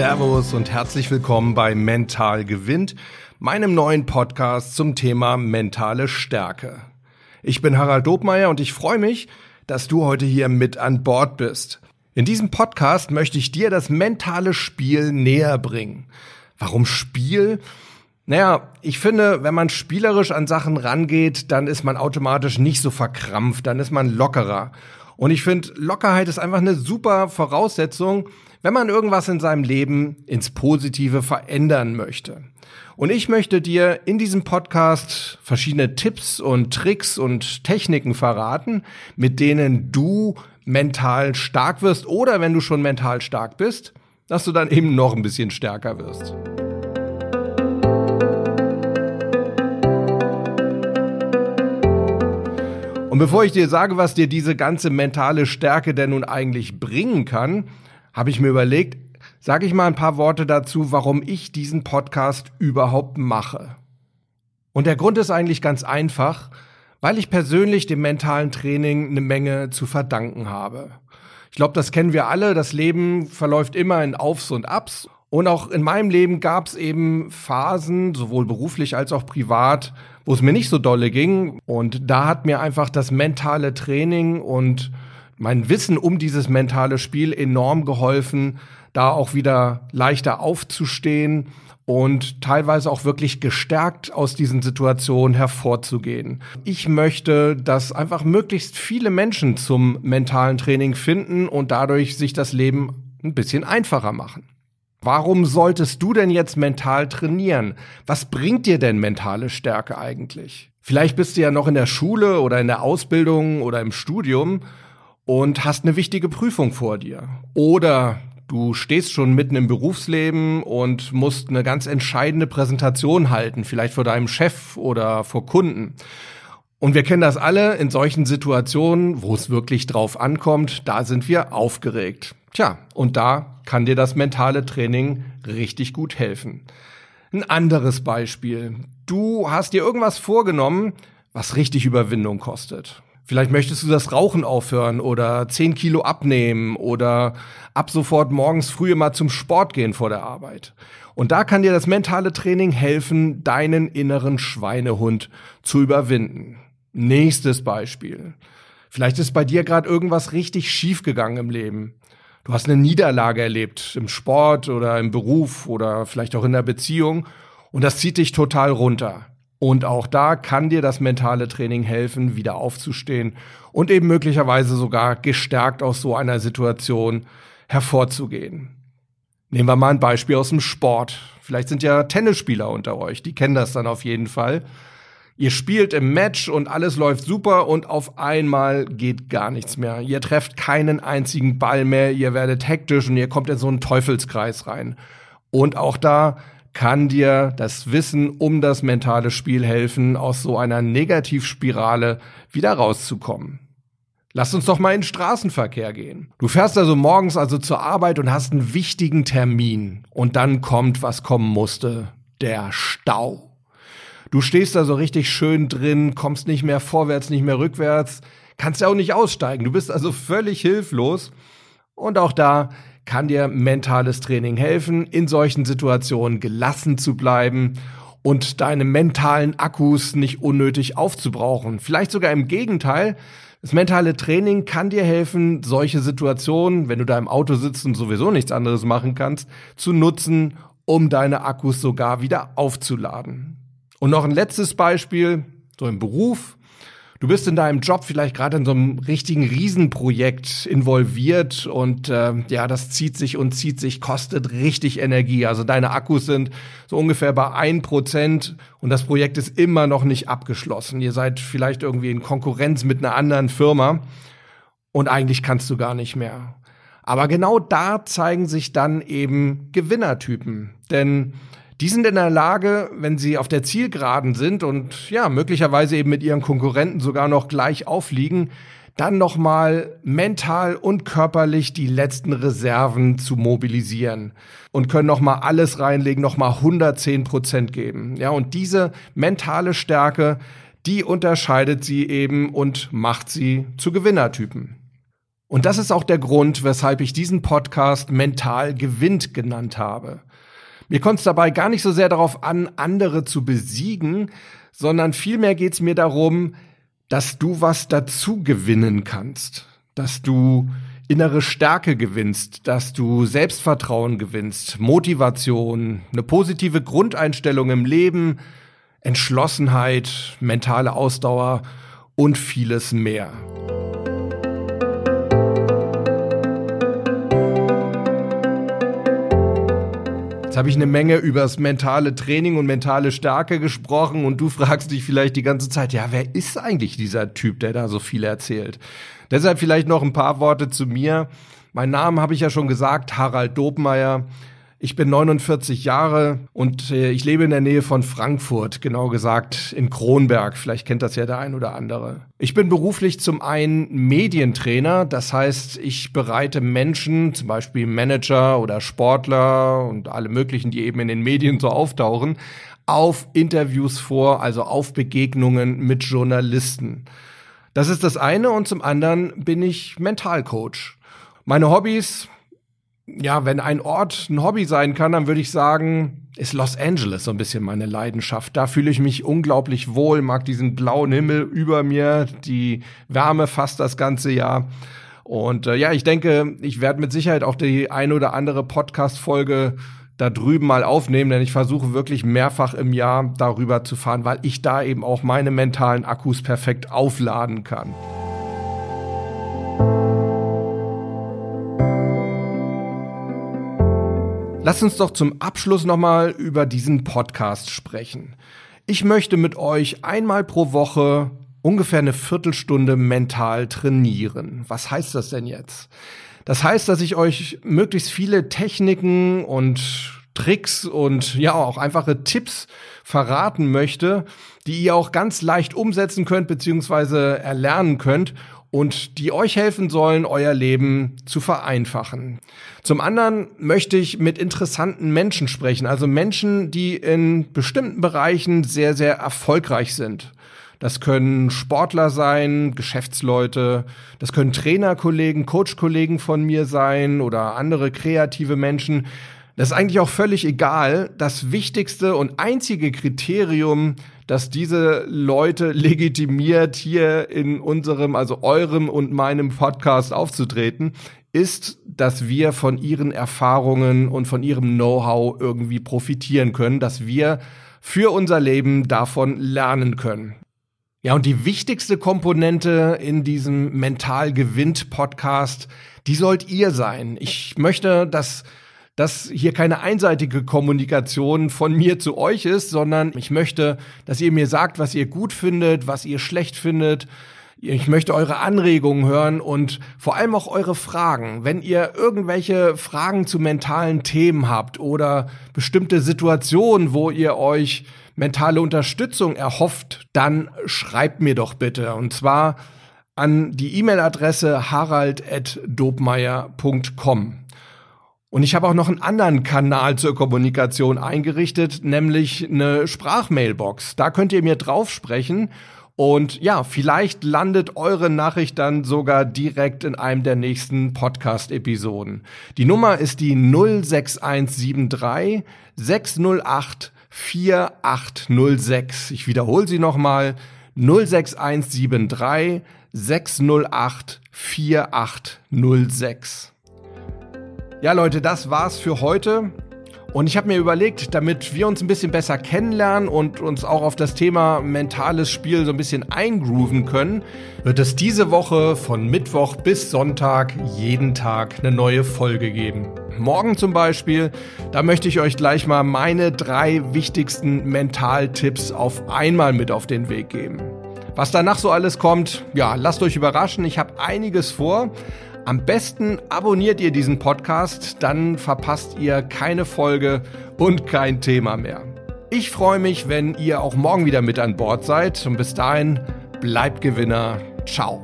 Servus und herzlich willkommen bei Mental gewinnt, meinem neuen Podcast zum Thema mentale Stärke. Ich bin Harald Dobmeier und ich freue mich, dass du heute hier mit an Bord bist. In diesem Podcast möchte ich dir das mentale Spiel näher bringen. Warum Spiel? Naja, ich finde, wenn man spielerisch an Sachen rangeht, dann ist man automatisch nicht so verkrampft, dann ist man lockerer. Und ich finde, Lockerheit ist einfach eine super Voraussetzung, wenn man irgendwas in seinem Leben ins Positive verändern möchte. Und ich möchte dir in diesem Podcast verschiedene Tipps und Tricks und Techniken verraten, mit denen du mental stark wirst oder wenn du schon mental stark bist, dass du dann eben noch ein bisschen stärker wirst. Und bevor ich dir sage, was dir diese ganze mentale Stärke denn nun eigentlich bringen kann, habe ich mir überlegt, sage ich mal ein paar Worte dazu, warum ich diesen Podcast überhaupt mache. Und der Grund ist eigentlich ganz einfach, weil ich persönlich dem mentalen Training eine Menge zu verdanken habe. Ich glaube, das kennen wir alle. Das Leben verläuft immer in Aufs und Abs. Und auch in meinem Leben gab es eben Phasen, sowohl beruflich als auch privat, wo es mir nicht so dolle ging. Und da hat mir einfach das mentale Training und mein Wissen um dieses mentale Spiel enorm geholfen, da auch wieder leichter aufzustehen und teilweise auch wirklich gestärkt aus diesen Situationen hervorzugehen. Ich möchte, dass einfach möglichst viele Menschen zum mentalen Training finden und dadurch sich das Leben ein bisschen einfacher machen. Warum solltest du denn jetzt mental trainieren? Was bringt dir denn mentale Stärke eigentlich? Vielleicht bist du ja noch in der Schule oder in der Ausbildung oder im Studium und hast eine wichtige Prüfung vor dir. Oder du stehst schon mitten im Berufsleben und musst eine ganz entscheidende Präsentation halten, vielleicht vor deinem Chef oder vor Kunden. Und wir kennen das alle in solchen Situationen, wo es wirklich drauf ankommt, da sind wir aufgeregt. Tja, und da kann dir das mentale Training richtig gut helfen. Ein anderes Beispiel. Du hast dir irgendwas vorgenommen, was richtig Überwindung kostet. Vielleicht möchtest du das Rauchen aufhören oder 10 Kilo abnehmen oder ab sofort morgens früh mal zum Sport gehen vor der Arbeit. Und da kann dir das mentale Training helfen, deinen inneren Schweinehund zu überwinden. Nächstes Beispiel. Vielleicht ist bei dir gerade irgendwas richtig schief gegangen im Leben. Du hast eine Niederlage erlebt im Sport oder im Beruf oder vielleicht auch in der Beziehung und das zieht dich total runter. Und auch da kann dir das mentale Training helfen, wieder aufzustehen und eben möglicherweise sogar gestärkt aus so einer Situation hervorzugehen. Nehmen wir mal ein Beispiel aus dem Sport. Vielleicht sind ja Tennisspieler unter euch, die kennen das dann auf jeden Fall. Ihr spielt im Match und alles läuft super und auf einmal geht gar nichts mehr. Ihr trefft keinen einzigen Ball mehr, ihr werdet hektisch und ihr kommt in so einen Teufelskreis rein. Und auch da kann dir das Wissen um das mentale Spiel helfen, aus so einer Negativspirale wieder rauszukommen. Lass uns doch mal in den Straßenverkehr gehen. Du fährst also morgens also zur Arbeit und hast einen wichtigen Termin. Und dann kommt, was kommen musste. Der Stau. Du stehst da so richtig schön drin, kommst nicht mehr vorwärts, nicht mehr rückwärts, kannst ja auch nicht aussteigen. Du bist also völlig hilflos. Und auch da kann dir mentales Training helfen, in solchen Situationen gelassen zu bleiben und deine mentalen Akkus nicht unnötig aufzubrauchen. Vielleicht sogar im Gegenteil. Das mentale Training kann dir helfen, solche Situationen, wenn du da im Auto sitzt und sowieso nichts anderes machen kannst, zu nutzen, um deine Akkus sogar wieder aufzuladen. Und noch ein letztes Beispiel, so im Beruf. Du bist in deinem Job vielleicht gerade in so einem richtigen Riesenprojekt involviert und äh, ja, das zieht sich und zieht sich, kostet richtig Energie. Also deine Akkus sind so ungefähr bei ein Prozent und das Projekt ist immer noch nicht abgeschlossen. Ihr seid vielleicht irgendwie in Konkurrenz mit einer anderen Firma und eigentlich kannst du gar nicht mehr. Aber genau da zeigen sich dann eben Gewinnertypen. Denn die sind in der Lage, wenn sie auf der Zielgeraden sind und ja, möglicherweise eben mit ihren Konkurrenten sogar noch gleich aufliegen, dann nochmal mental und körperlich die letzten Reserven zu mobilisieren und können nochmal alles reinlegen, nochmal 110 Prozent geben. Ja, und diese mentale Stärke, die unterscheidet sie eben und macht sie zu Gewinnertypen. Und das ist auch der Grund, weshalb ich diesen Podcast Mental gewinnt genannt habe. Mir kommt es dabei gar nicht so sehr darauf an, andere zu besiegen, sondern vielmehr geht es mir darum, dass du was dazu gewinnen kannst, dass du innere Stärke gewinnst, dass du Selbstvertrauen gewinnst, Motivation, eine positive Grundeinstellung im Leben, Entschlossenheit, mentale Ausdauer und vieles mehr. Jetzt habe ich eine Menge über das mentale Training und mentale Stärke gesprochen und du fragst dich vielleicht die ganze Zeit, ja, wer ist eigentlich dieser Typ, der da so viel erzählt? Deshalb vielleicht noch ein paar Worte zu mir. Mein Name habe ich ja schon gesagt, Harald Dobmeier. Ich bin 49 Jahre und äh, ich lebe in der Nähe von Frankfurt, genau gesagt in Kronberg. Vielleicht kennt das ja der ein oder andere. Ich bin beruflich zum einen Medientrainer, das heißt, ich bereite Menschen, zum Beispiel Manager oder Sportler und alle möglichen, die eben in den Medien so auftauchen, auf Interviews vor, also auf Begegnungen mit Journalisten. Das ist das eine und zum anderen bin ich Mentalcoach. Meine Hobbys, ja, wenn ein Ort ein Hobby sein kann, dann würde ich sagen, ist Los Angeles so ein bisschen meine Leidenschaft. Da fühle ich mich unglaublich wohl, mag diesen blauen Himmel über mir, die Wärme fast das ganze Jahr. Und äh, ja, ich denke, ich werde mit Sicherheit auch die ein oder andere Podcast-Folge da drüben mal aufnehmen, denn ich versuche wirklich mehrfach im Jahr darüber zu fahren, weil ich da eben auch meine mentalen Akkus perfekt aufladen kann. Lasst uns doch zum Abschluss nochmal über diesen Podcast sprechen. Ich möchte mit euch einmal pro Woche ungefähr eine Viertelstunde mental trainieren. Was heißt das denn jetzt? Das heißt, dass ich euch möglichst viele Techniken und Tricks und ja auch einfache Tipps verraten möchte, die ihr auch ganz leicht umsetzen könnt beziehungsweise erlernen könnt und die euch helfen sollen, euer Leben zu vereinfachen. Zum anderen möchte ich mit interessanten Menschen sprechen, also Menschen, die in bestimmten Bereichen sehr, sehr erfolgreich sind. Das können Sportler sein, Geschäftsleute, das können Trainerkollegen, Coachkollegen von mir sein oder andere kreative Menschen. Das ist eigentlich auch völlig egal. Das wichtigste und einzige Kriterium, das diese Leute legitimiert, hier in unserem, also eurem und meinem Podcast aufzutreten, ist, dass wir von ihren Erfahrungen und von ihrem Know-how irgendwie profitieren können, dass wir für unser Leben davon lernen können. Ja, und die wichtigste Komponente in diesem Mental gewinnt Podcast, die sollt ihr sein. Ich möchte, dass dass hier keine einseitige Kommunikation von mir zu euch ist, sondern ich möchte, dass ihr mir sagt, was ihr gut findet, was ihr schlecht findet. Ich möchte eure Anregungen hören und vor allem auch eure Fragen. Wenn ihr irgendwelche Fragen zu mentalen Themen habt oder bestimmte Situationen, wo ihr euch mentale Unterstützung erhofft, dann schreibt mir doch bitte. Und zwar an die E-Mail-Adresse harald.dobmeier.com. Und ich habe auch noch einen anderen Kanal zur Kommunikation eingerichtet, nämlich eine Sprachmailbox. Da könnt ihr mir drauf sprechen und ja, vielleicht landet eure Nachricht dann sogar direkt in einem der nächsten Podcast-Episoden. Die Nummer ist die 06173 608 4806. Ich wiederhole sie nochmal. 06173 608 4806. Ja, Leute, das war's für heute. Und ich habe mir überlegt, damit wir uns ein bisschen besser kennenlernen und uns auch auf das Thema mentales Spiel so ein bisschen eingrooven können, wird es diese Woche von Mittwoch bis Sonntag jeden Tag eine neue Folge geben. Morgen zum Beispiel, da möchte ich euch gleich mal meine drei wichtigsten Mentaltipps auf einmal mit auf den Weg geben. Was danach so alles kommt, ja, lasst euch überraschen. Ich habe einiges vor. Am besten abonniert ihr diesen Podcast, dann verpasst ihr keine Folge und kein Thema mehr. Ich freue mich, wenn ihr auch morgen wieder mit an Bord seid und bis dahin bleibt Gewinner. Ciao.